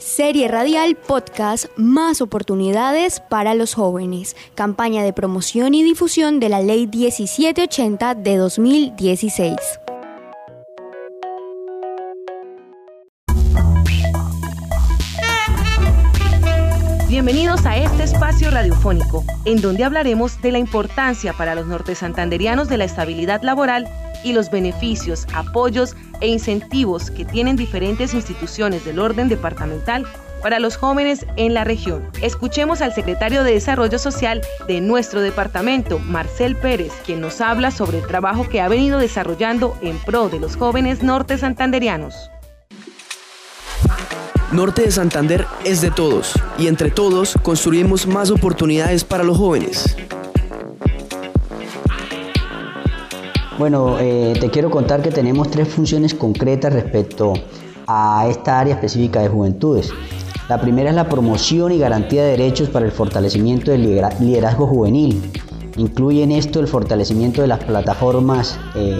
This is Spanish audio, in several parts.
Serie radial podcast Más oportunidades para los jóvenes. Campaña de promoción y difusión de la Ley 1780 de 2016. Bienvenidos a este espacio radiofónico, en donde hablaremos de la importancia para los nortesantanderianos de la estabilidad laboral y los beneficios, apoyos e incentivos que tienen diferentes instituciones del orden departamental para los jóvenes en la región. Escuchemos al secretario de Desarrollo Social de nuestro departamento, Marcel Pérez, quien nos habla sobre el trabajo que ha venido desarrollando en pro de los jóvenes norte santanderianos. Norte de Santander es de todos y entre todos construimos más oportunidades para los jóvenes. Bueno, eh, te quiero contar que tenemos tres funciones concretas respecto a esta área específica de juventudes. La primera es la promoción y garantía de derechos para el fortalecimiento del liderazgo juvenil. Incluye en esto el fortalecimiento de las plataformas eh,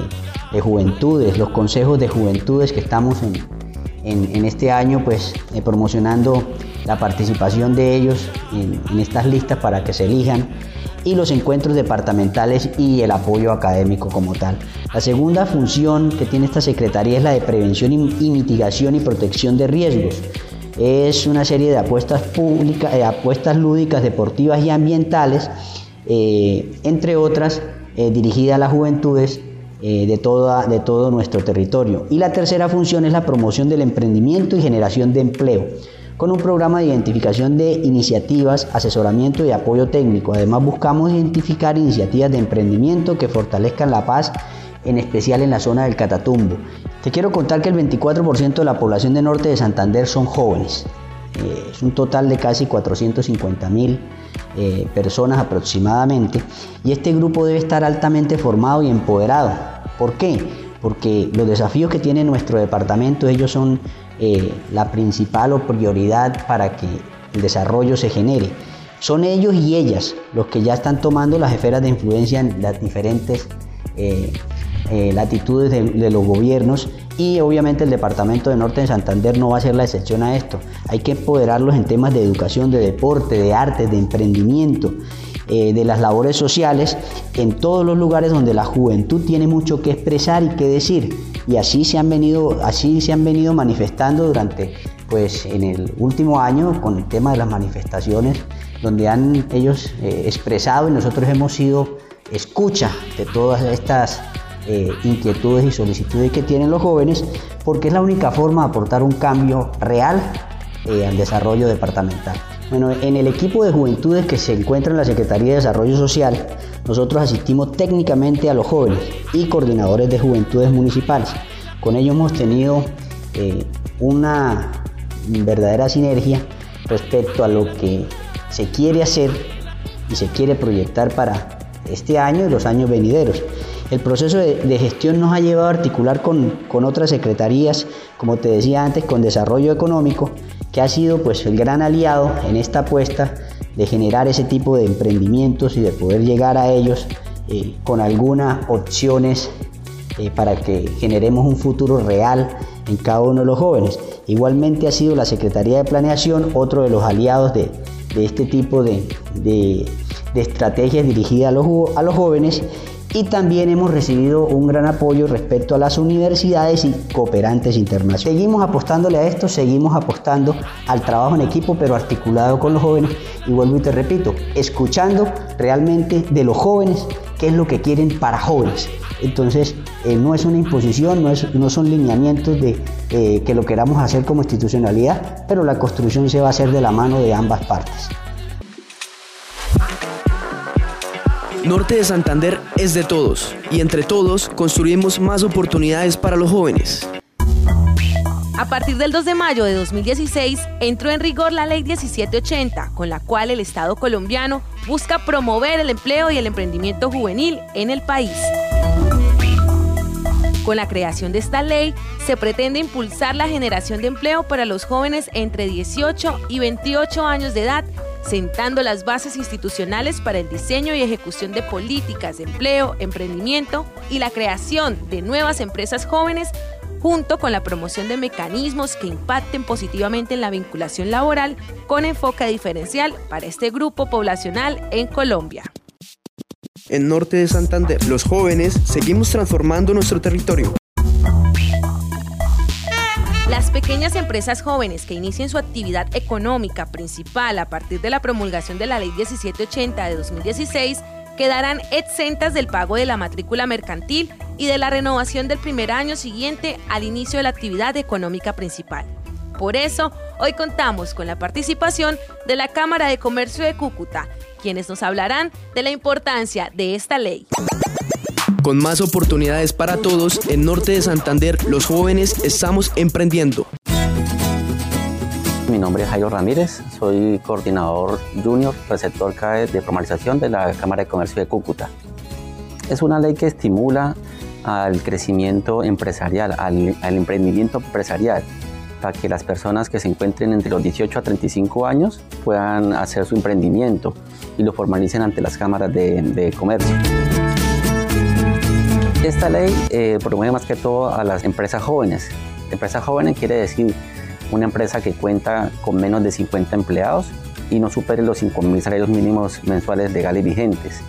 de juventudes, los consejos de juventudes que estamos en, este año pues eh, promocionando la participación de ellos en estas listas para que se elijan y los encuentros departamentales y el apoyo académico como tal. La segunda función que tiene esta Secretaría es la de prevención y mitigación y protección de riesgos. Es una serie de apuestas públicas, eh, apuestas lúdicas, deportivas y ambientales, eh, entre otras, eh, dirigidas a las juventudes de, de todo nuestro territorio. Y la tercera función es la promoción del emprendimiento y generación de empleo con un programa de identificación de iniciativas, asesoramiento y apoyo técnico. Además buscamos identificar iniciativas de emprendimiento que fortalezcan la paz, en especial en la zona del Catatumbo. Te quiero contar que el 24% de la población de norte de Santander son jóvenes. Eh, es un total de casi 450 mil eh, personas aproximadamente y este grupo debe estar altamente formado y empoderado. ¿Por qué? Porque los desafíos que tiene nuestro departamento, ellos son eh, la principal o prioridad para que el desarrollo se genere. Son ellos y ellas los que ya están tomando las esferas de influencia en las diferentes eh, eh, latitudes de, los gobiernos y obviamente el Departamento de Norte de Santander no va a ser la excepción a esto. Hay que empoderarlos en temas de educación, de deporte, de arte, de emprendimiento. De las labores sociales en todos los lugares donde la juventud tiene mucho que expresar y que decir y así se han venido, así se han venido manifestando durante, pues en el último año con el tema de las manifestaciones, donde han ellos eh, expresado y nosotros hemos sido escucha de todas estas eh, inquietudes y solicitudes que tienen los jóvenes, porque es la única forma de aportar un cambio real eh, al desarrollo departamental. Bueno, en el equipo de juventudes que se encuentra en la Secretaría de Desarrollo Social, nosotros asistimos técnicamente a los jóvenes y coordinadores de juventudes municipales. Con ellos hemos tenido eh, una verdadera sinergia respecto a lo que se quiere hacer y se quiere proyectar para este año y los años venideros. El proceso de, gestión nos ha llevado a articular con, con, otras secretarías, como te decía antes, con desarrollo económico, que ha sido pues el gran aliado en esta apuesta de generar ese tipo de emprendimientos y de poder llegar a ellos eh, con algunas opciones eh, para que generemos un futuro real en cada uno de los jóvenes. Igualmente ha sido la Secretaría de Planeación otro de los aliados de, este tipo de, estrategias dirigidas a los jóvenes y también hemos recibido un gran apoyo respecto a las universidades y cooperantes internacionales. Seguimos apostándole a esto, seguimos apostando al trabajo en equipo, pero articulado con los jóvenes. Y vuelvo y te repito, escuchando realmente de los jóvenes qué es lo que quieren para jóvenes. Entonces, eh, no es una imposición, no, es, no son lineamientos de eh, que lo queramos hacer como institucionalidad, pero la construcción se va a hacer de la mano de ambas partes. Norte de Santander es de todos y entre todos construimos más oportunidades para los jóvenes. A partir del 2 de mayo de 2016 entró en rigor la Ley 1780, con la cual el Estado colombiano busca promover el empleo y el emprendimiento juvenil en el país. Con la creación de esta ley, se pretende impulsar la generación de empleo para los jóvenes entre 18 y 28 años de edad sentando las bases institucionales para el diseño y ejecución de políticas de empleo, emprendimiento y la creación de nuevas empresas jóvenes junto con la promoción de mecanismos que impacten positivamente en la vinculación laboral con enfoque diferencial para este grupo poblacional en Colombia. En Norte de Santander, los jóvenes seguimos transformando nuestro territorio. Pequeñas empresas jóvenes que inicien su actividad económica principal a partir de la promulgación de la Ley 1780 de 2016 quedarán exentas del pago de la matrícula mercantil y de la renovación del primer año siguiente al inicio de la actividad económica principal. Por eso, hoy contamos con la participación de la Cámara de Comercio de Cúcuta, quienes nos hablarán de la importancia de esta ley. Con más oportunidades para todos, en Norte de Santander los jóvenes estamos emprendiendo. Nombre es Jairo Ramírez, soy coordinador junior receptor CAE de formalización de la Cámara de Comercio de Cúcuta. Es una ley que estimula al crecimiento empresarial, al, emprendimiento empresarial, para que las personas que se encuentren entre los 18 a 35 años puedan hacer su emprendimiento y lo formalicen ante las cámaras de, comercio. Esta ley eh, promueve más que todo a las empresas jóvenes. Empresas jóvenes quiere decir una empresa que cuenta con menos de 50 empleados y no supere los 5.000 salarios mínimos mensuales legales vigentes.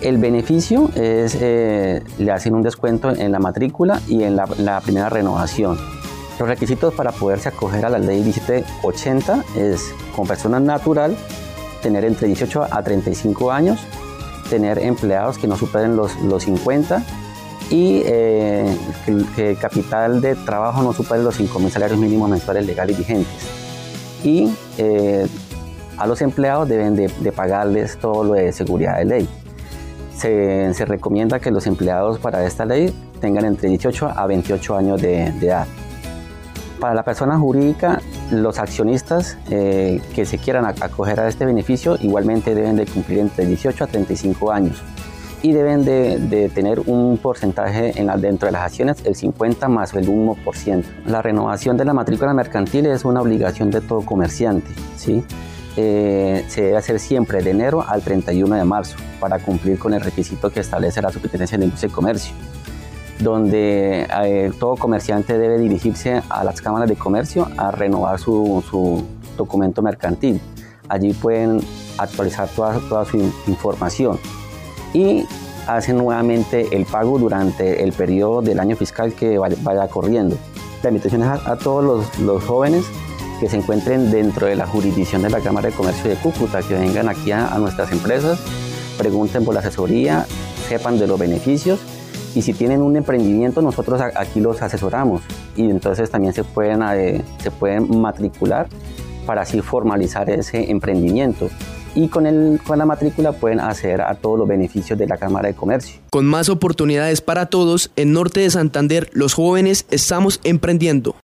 El beneficio es, eh, le hacen un descuento en la matrícula y en la, primera renovación. Los requisitos para poderse acoger a la ley 1780 es con persona natural, tener entre 18 a 35 años, tener empleados que no superen los, los 50 y eh, que, el capital de trabajo no supere los 5.000 salarios mínimos mensuales legales vigentes. Y eh, a los empleados deben de, pagarles todo lo de seguridad de ley. Se, recomienda que los empleados para esta ley tengan entre 18 a 28 años de, edad. Para la persona jurídica, los accionistas eh, que se quieran acoger a este beneficio igualmente deben de cumplir entre 18 a 35 años y deben de, tener un porcentaje en dentro de las acciones, el 50 más el 1%. La renovación de la matrícula mercantil es una obligación de todo comerciante, ¿sí? Eh, se debe hacer siempre de enero al 31 de marzo para cumplir con el requisito que establece la Superintendencia de Industria y Comercio, donde eh, todo comerciante debe dirigirse a las cámaras de comercio a renovar su, su documento mercantil. Allí pueden actualizar toda, toda su información y hacen nuevamente el pago durante el periodo del año fiscal que vaya, corriendo. La invitación es a, todos los, jóvenes que se encuentren dentro de la jurisdicción de la Cámara de Comercio de Cúcuta, que vengan aquí a, nuestras empresas, pregunten por la asesoría, sepan de los beneficios y si tienen un emprendimiento nosotros aquí los asesoramos y entonces también se pueden, eh, se pueden matricular para así formalizar ese emprendimiento y con, el, con la matrícula pueden acceder a todos los beneficios de la Cámara de Comercio. Con más oportunidades para todos, en Norte de Santander los jóvenes estamos emprendiendo.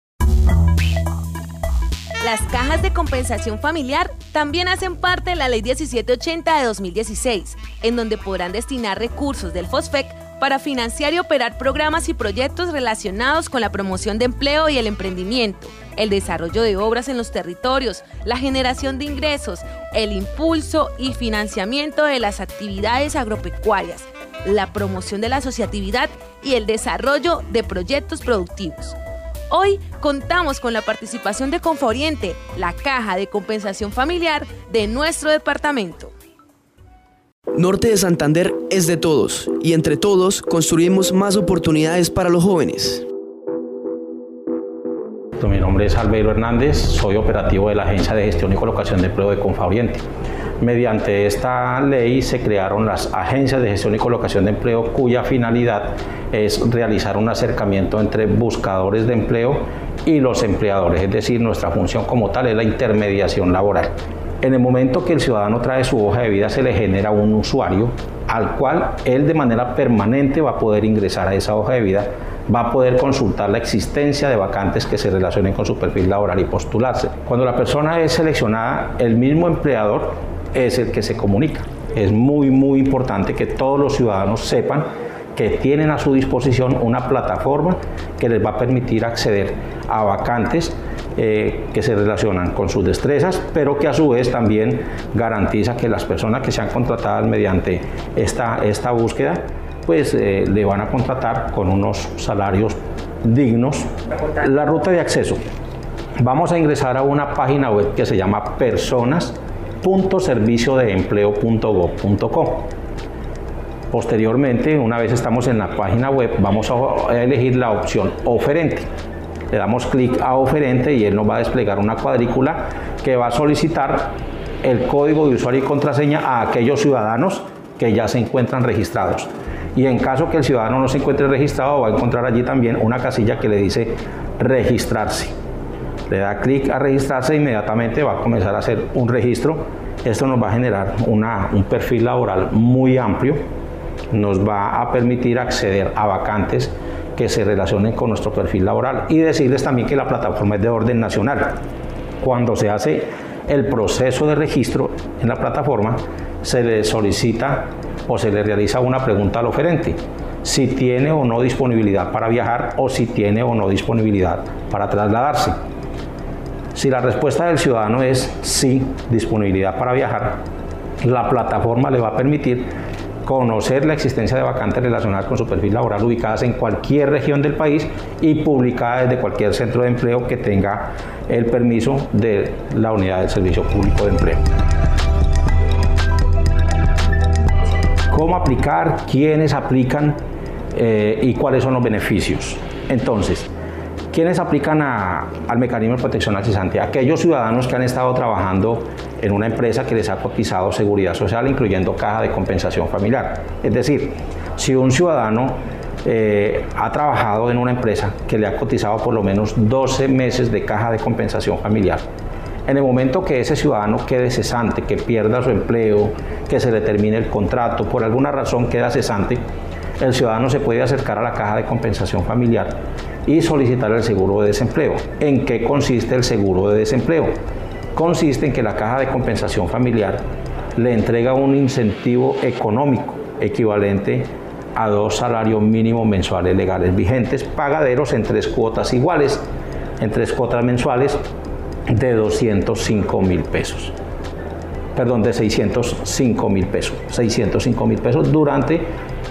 Las cajas de compensación familiar también hacen parte de la Ley 1780 de 2016, en donde podrán destinar recursos del FOSFEC para financiar y operar programas y proyectos relacionados con la promoción de empleo y el emprendimiento, el desarrollo de obras en los territorios, la generación de ingresos, el impulso y financiamiento de las actividades agropecuarias, la promoción de la asociatividad y el desarrollo de proyectos productivos. Hoy contamos con la participación de Conforiente, la caja de compensación familiar de nuestro departamento. Norte de Santander es de todos y entre todos construimos más oportunidades para los jóvenes. Mi nombre es Albeiro Hernández, soy operativo de la Agencia de Gestión y Colocación de Empleo de Confa Oriente. Mediante esta ley se crearon las agencias de gestión y colocación de empleo cuya finalidad es realizar un acercamiento entre buscadores de empleo y los empleadores, es decir, nuestra función como tal es la intermediación laboral. En el momento que el ciudadano trae su hoja de vida se le genera un usuario al cual él de manera permanente va a poder ingresar a esa hoja de vida, va a poder consultar la existencia de vacantes que se relacionen con su perfil laboral y postularse. Cuando la persona es seleccionada, el mismo empleador es el que se comunica. Es muy, muy importante que todos los ciudadanos sepan que tienen a su disposición una plataforma que les va a permitir acceder a vacantes eh, que se relacionan con sus destrezas, pero que a su vez también garantiza que las personas que sean contratadas mediante esta, esta búsqueda, pues eh, le van a contratar con unos salarios dignos. La ruta de acceso. Vamos a ingresar a una página web que se llama personas.serviciodeempleo.gov.co. Posteriormente, una vez estamos en la página web, vamos a elegir la opción oferente. Le damos clic a oferente y él nos va a desplegar una cuadrícula que va a solicitar el código de usuario y contraseña a aquellos ciudadanos que ya se encuentran registrados. Y en caso que el ciudadano no se encuentre registrado, va a encontrar allí también una casilla que le dice registrarse. Le da clic a registrarse e inmediatamente va a comenzar a hacer un registro. Esto nos va a generar un perfil laboral muy amplio, nos va a permitir acceder a vacantes que se relacionen con nuestro perfil laboral y decirles también que la plataforma es de orden nacional. Cuando se hace el proceso de registro en la plataforma, se le solicita o se le realiza una pregunta al oferente, si tiene o no disponibilidad para viajar o si tiene o no disponibilidad para trasladarse. Si la respuesta del ciudadano es sí, disponibilidad para viajar, la plataforma le va a permitir conocer la existencia de vacantes relacionadas con su perfil laboral ubicadas en cualquier región del país y publicadas desde cualquier centro de empleo que tenga el permiso de la unidad del Servicio Público de Empleo. ¿Cómo aplicar? ¿Quiénes aplican? Eh, ¿Y cuáles son los beneficios? Entonces, ¿Quiénes aplican al mecanismo de protección al cesante? Aquellos ciudadanos que han estado trabajando en una empresa que les ha cotizado seguridad social, incluyendo caja de compensación familiar. Es decir, si un ciudadano eh, ha trabajado en una empresa que le ha cotizado por lo menos 12 meses de caja de compensación familiar, en el momento que ese ciudadano quede cesante, que pierda su empleo, que se le termine el contrato, por alguna razón queda cesante, el ciudadano se puede acercar a la caja de compensación familiar y solicitar el seguro de desempleo. ¿En qué consiste el seguro de desempleo? Consiste en que la caja de compensación familiar le entrega un incentivo económico equivalente a dos salarios mínimos mensuales legales vigentes, pagaderos en tres cuotas iguales, en tres cuotas mensuales de 205 mil pesos. Perdón, de 605 mil pesos. 605 mil pesos durante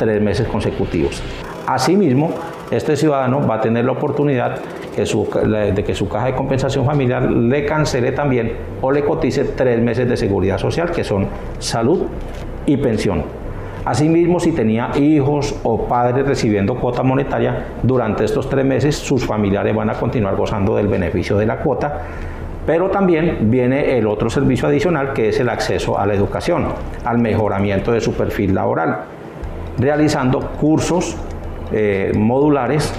tres meses consecutivos. Asimismo, este ciudadano va a tener la oportunidad de que su caja de compensación familiar le cancele también o le cotice tres meses de seguridad social, que son salud y pensión. Asimismo, si tenía hijos o padres recibiendo cuota monetaria durante estos tres meses, sus familiares van a continuar gozando del beneficio de la cuota. Pero también viene el otro servicio adicional que es el acceso a la educación, al mejoramiento de su perfil laboral, realizando cursos eh, modulares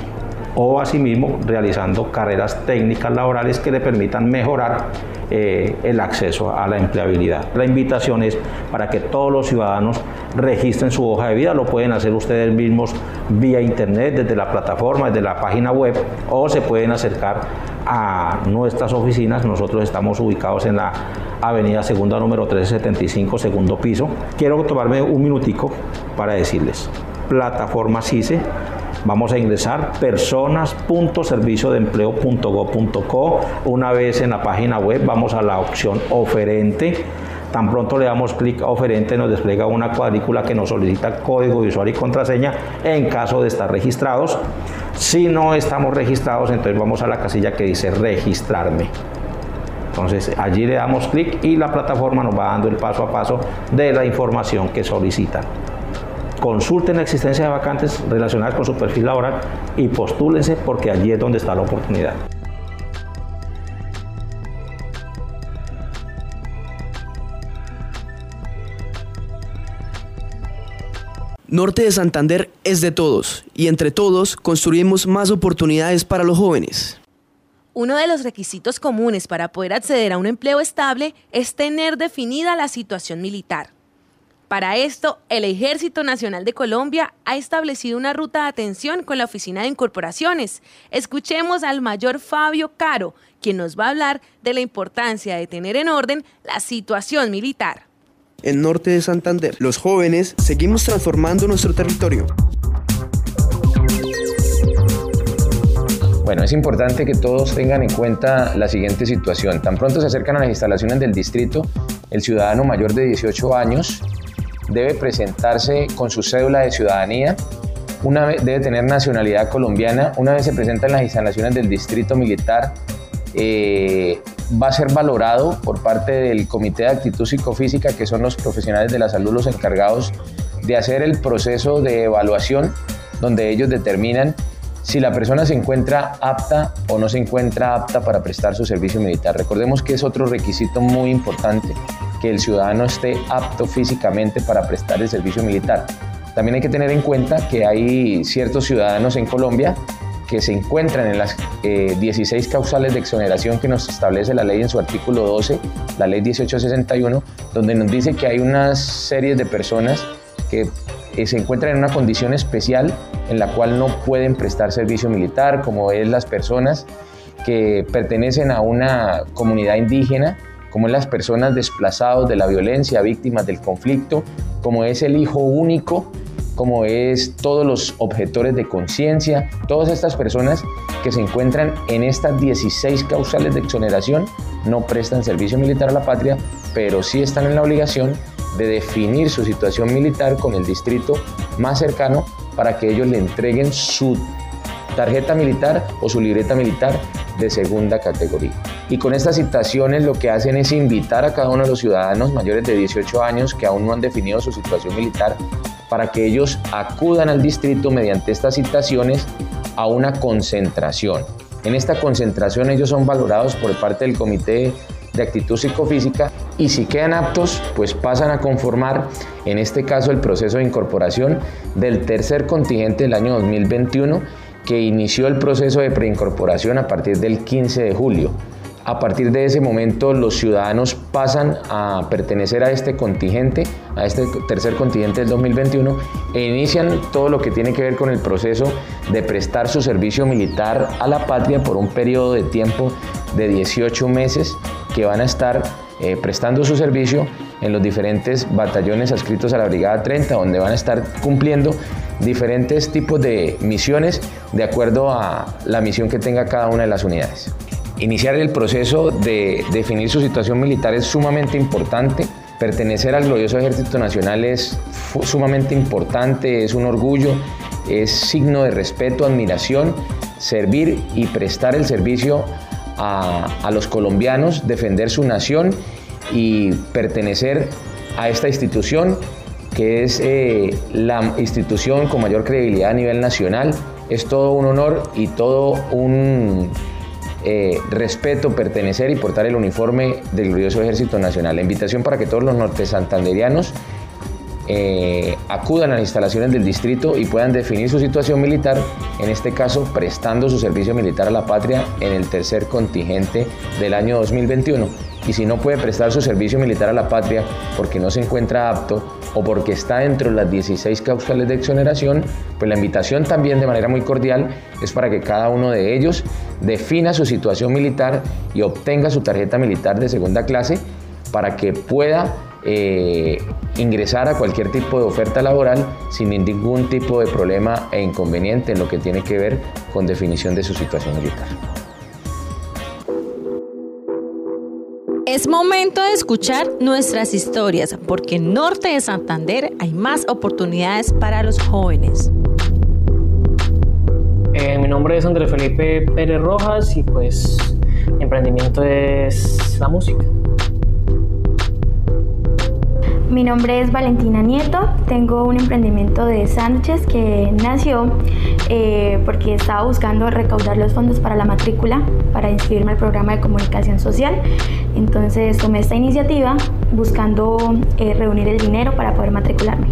o asimismo realizando carreras técnicas laborales que le permitan mejorar eh, el acceso a la empleabilidad. La invitación es para que todos los ciudadanos registren su hoja de vida, lo pueden hacer ustedes mismos vía internet, desde la plataforma, desde la página web o se pueden acercar a nuestras oficinas. Nosotros estamos ubicados en la avenida segunda número 1375, segundo piso. Quiero tomarme un minutico para decirles plataforma CICE. Vamos a ingresar personas.serviciodeempleo.go.co. Una vez en la página web vamos a la opción oferente. Tan pronto le damos clic a oferente nos despliega una cuadrícula que nos solicita código de usuario y contraseña en caso de estar registrados. Si no estamos registrados, entonces vamos a la casilla que dice registrarme. Entonces allí le damos clic y la plataforma nos va dando el paso a paso de la información que solicitan consulten la existencia de vacantes relacionadas con su perfil laboral y postúlense porque allí es donde está la oportunidad. Norte de Santander es de todos y entre todos construimos más oportunidades para los jóvenes. Uno de los requisitos comunes para poder acceder a un empleo estable es tener definida la situación militar. Para esto, el Ejército Nacional de Colombia ha establecido una ruta de atención con la Oficina de Incorporaciones. Escuchemos al mayor Fabio Caro, quien nos va a hablar de la importancia de tener en orden la situación militar. En Norte de Santander, los jóvenes seguimos transformando nuestro territorio. Bueno, es importante que todos tengan en cuenta la siguiente situación. Tan pronto se acercan a las instalaciones del distrito, el ciudadano mayor de 18 años debe presentarse con su cédula de ciudadanía una vez, debe tener nacionalidad colombiana, una vez se presenta en las instalaciones del distrito militar, eh, va a ser valorado por parte del Comité de Actitud Psicofísica, que son los profesionales de la salud los encargados de hacer el proceso de evaluación, donde ellos determinan si la persona se encuentra apta o no se encuentra apta para prestar su servicio militar. Recordemos que es otro requisito muy importante, que el ciudadano esté apto físicamente para prestar el servicio militar. También hay que tener en cuenta que hay ciertos ciudadanos en Colombia que se encuentran en las 16 eh, causales de exoneración que nos establece la ley en su artículo 12, la ley 1861, donde nos dice que hay una serie de personas que eh, se encuentran en una condición especial en la cual no pueden prestar servicio militar, como es las personas que pertenecen a una comunidad indígena, como es las personas desplazados de la violencia, víctimas del conflicto, como es el hijo único, como es todos los objetores de conciencia, todas estas personas que se encuentran en estas 16 causales de exoneración no prestan servicio militar a la patria, pero sí están en la obligación de definir su situación militar con el distrito más cercano para que ellos le entreguen su tarjeta militar o su libreta militar de segunda categoría. Y con estas citaciones lo que hacen es invitar a cada uno de los ciudadanos mayores de 18 años que aún no han definido su situación militar para que ellos acudan al distrito mediante estas citaciones a una concentración. En esta concentración ellos son valorados por parte del Comité de Actitud Psicofísica y si quedan aptos, pues pasan a conformar, en este caso, el proceso de incorporación del tercer contingente del año 2021 que inició el proceso de preincorporación a partir del 15 de julio. A partir de ese momento los ciudadanos pasan a pertenecer a este contingente, a este tercer contingente del 2021 e inician todo lo que tiene que ver con el proceso de prestar su servicio militar a la patria por un periodo de tiempo de 18 meses que van a estar eh, prestando su servicio en los diferentes batallones adscritos a la Brigada 30, donde van a estar cumpliendo diferentes tipos de misiones de acuerdo a la misión que tenga cada una de las unidades. Iniciar el proceso de definir su situación militar es sumamente importante. Pertenecer al glorioso Ejército Nacional es sumamente importante, es un orgullo, es signo de respeto, admiración, servir y prestar el servicio a, los colombianos, defender su nación y pertenecer a esta institución que es eh, la institución con mayor credibilidad a nivel nacional. Es todo un honor y todo un eh, respeto pertenecer y portar el uniforme del glorioso Ejército Nacional. La invitación para que todos los norte santanderianos eh, acudan a las instalaciones del distrito y puedan definir su situación militar, en este caso prestando su servicio militar a la patria en el tercer contingente del año 2021. Y si no puede prestar su servicio militar a la patria porque no se encuentra apto o porque está dentro de las 16 causales de exoneración, pues la invitación también de manera muy cordial es para que cada uno de ellos defina su situación militar y obtenga su tarjeta militar de segunda clase para que pueda eh, ingresar a cualquier tipo de oferta laboral sin ningún tipo de problema e inconveniente en lo que tiene que ver con definición de su situación militar. Es momento de escuchar nuestras historias, porque en Norte de Santander hay más oportunidades para los jóvenes. Eh, mi nombre es Andrés Felipe Pérez Rojas y pues mi emprendimiento es la música. Mi nombre es Valentina Nieto, tengo un emprendimiento de sándwiches que nació eh, porque estaba buscando recaudar los fondos para la matrícula, para inscribirme al programa de comunicación social. Entonces tomé esta iniciativa buscando eh, reunir el dinero para poder matricularme.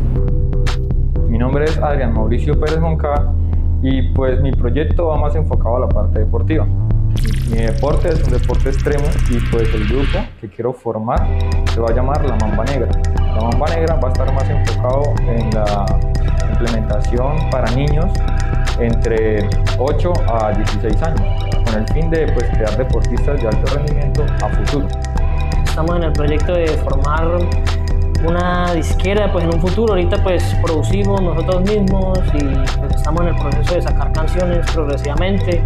Mi nombre es Adrián Mauricio Pérez Moncada y pues mi proyecto va más enfocado a la parte deportiva. Mi deporte es un deporte extremo y pues el grupo que quiero formar se va a llamar La Mamba Negra. La Mamba Negra va a estar más enfocado en la implementación para niños entre 8 a 16 años, con el fin de pues, crear deportistas de alto rendimiento a futuro. Estamos en el proyecto de formar una disquera pues en un futuro ahorita pues producimos nosotros mismos y pues, estamos en el proceso de sacar canciones progresivamente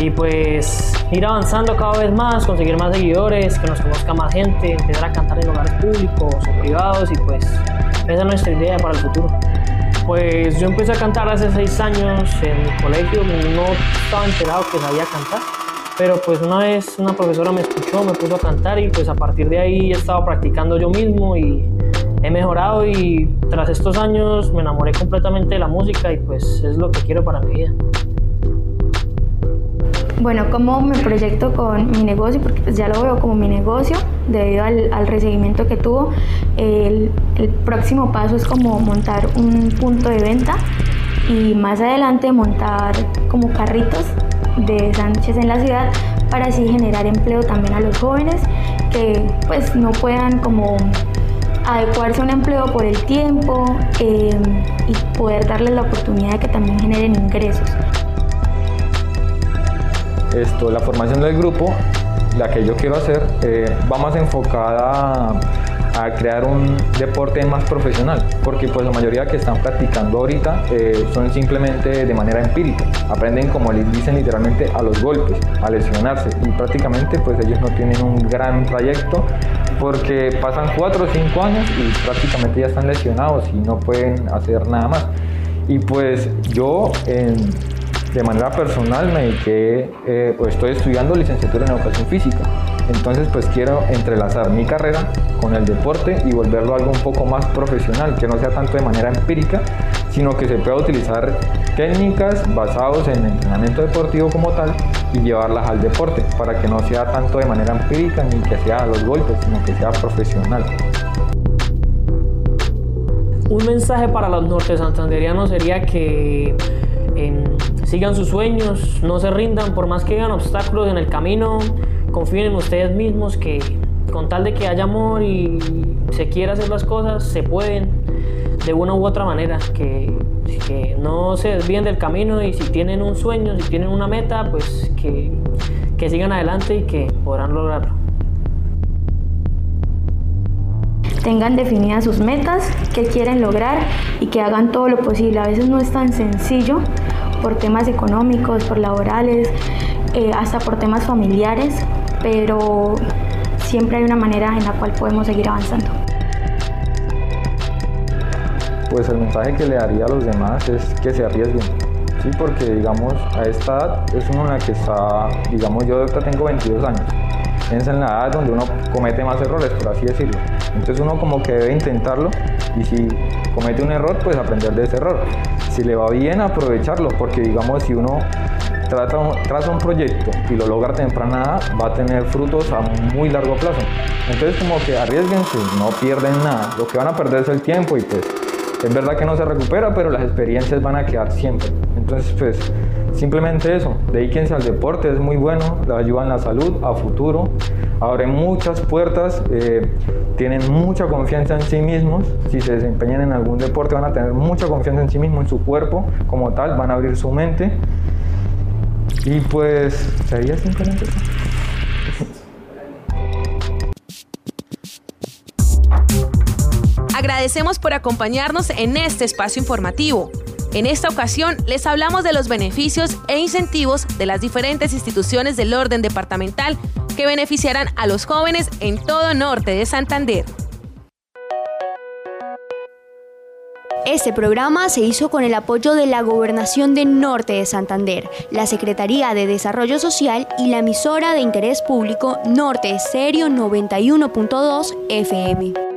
y pues ir avanzando cada vez más, conseguir más seguidores, que nos conozca más gente, empezar a cantar en lugares públicos o privados y pues esa es nuestra idea para el futuro. Pues yo empecé a cantar hace seis años en mi colegio, no estaba enterado que sabía cantar, pero pues una vez una profesora me escuchó, me puso a cantar y pues a partir de ahí he estado practicando yo mismo y he mejorado y tras estos años me enamoré completamente de la música y pues es lo que quiero para mi vida. Bueno, ¿cómo me proyecto con mi negocio? Porque pues ya lo veo como mi negocio debido al, recibimiento que tuvo. El, el, próximo paso es como montar un punto de venta y más adelante montar como carritos de sándwiches en la ciudad para así generar empleo también a los jóvenes que pues no puedan como adecuarse a un empleo por el tiempo eh, y poder darles la oportunidad de que también generen ingresos esto, la formación del grupo, la que yo quiero hacer, eh, va más enfocada a, crear un deporte más profesional, porque pues la mayoría que están practicando ahorita eh, son simplemente de manera empírica, aprenden como les dicen literalmente a los golpes, a lesionarse y prácticamente pues ellos no tienen un gran trayecto porque pasan 4 o 5 años y prácticamente ya están lesionados y no pueden hacer nada más. Y pues yo en de manera personal me dediqué eh, o estoy estudiando licenciatura en educación física. Entonces pues quiero entrelazar mi carrera con el deporte y volverlo algo un poco más profesional, que no sea tanto de manera empírica, sino que se pueda utilizar técnicas basadas en entrenamiento deportivo como tal y llevarlas al deporte, para que no sea tanto de manera empírica ni que sea a los golpes, sino que sea profesional. Un mensaje para los norte santanderianos sería que sigan sus sueños, no se rindan por más que hayan obstáculos en el camino, confíen en ustedes mismos que con tal de que haya amor y se quiera hacer las cosas, se pueden de una u otra manera, que, que no se desvíen del camino y si tienen un sueño, si tienen una meta, pues que, que sigan adelante y que podrán lograrlo. Tengan definidas sus metas, qué quieren lograr y que hagan todo lo posible. A veces no es tan sencillo por temas económicos, por laborales, eh, hasta por temas familiares, pero siempre hay una manera en la cual podemos seguir avanzando. Pues el mensaje que le daría a los demás es que se arriesguen, ¿sí? porque digamos a esta edad es uno en la que está, digamos yo ahorita tengo 22 años, es en la edad donde uno comete más errores, por así decirlo. Entonces uno como que debe intentarlo y si comete un error, pues aprender de ese error. Si le va bien, aprovecharlo, porque digamos si uno trata traza un proyecto y lo logra temprana, va a tener frutos a muy largo plazo. Entonces como que arriesguense, no pierden nada. Lo que van a perder es el tiempo y pues es verdad que no se recupera, pero las experiencias van a quedar siempre. Entonces pues Simplemente eso, dedíquense al deporte, es muy bueno, le ayuda en la salud, a futuro, abre muchas puertas, eh, tienen mucha confianza en sí mismos, si se desempeñan en algún deporte van a tener mucha confianza en sí mismos, en su cuerpo como tal, van a abrir su mente y pues sería simplemente eso. Agradecemos por acompañarnos en este espacio informativo. En esta ocasión les hablamos de los beneficios e incentivos de las diferentes instituciones del orden departamental que beneficiarán a los jóvenes en todo norte de Santander. Este programa se hizo con el apoyo de la Gobernación de Norte de Santander, la Secretaría de Desarrollo Social y la emisora de interés público Norte Serio 91.2 FM.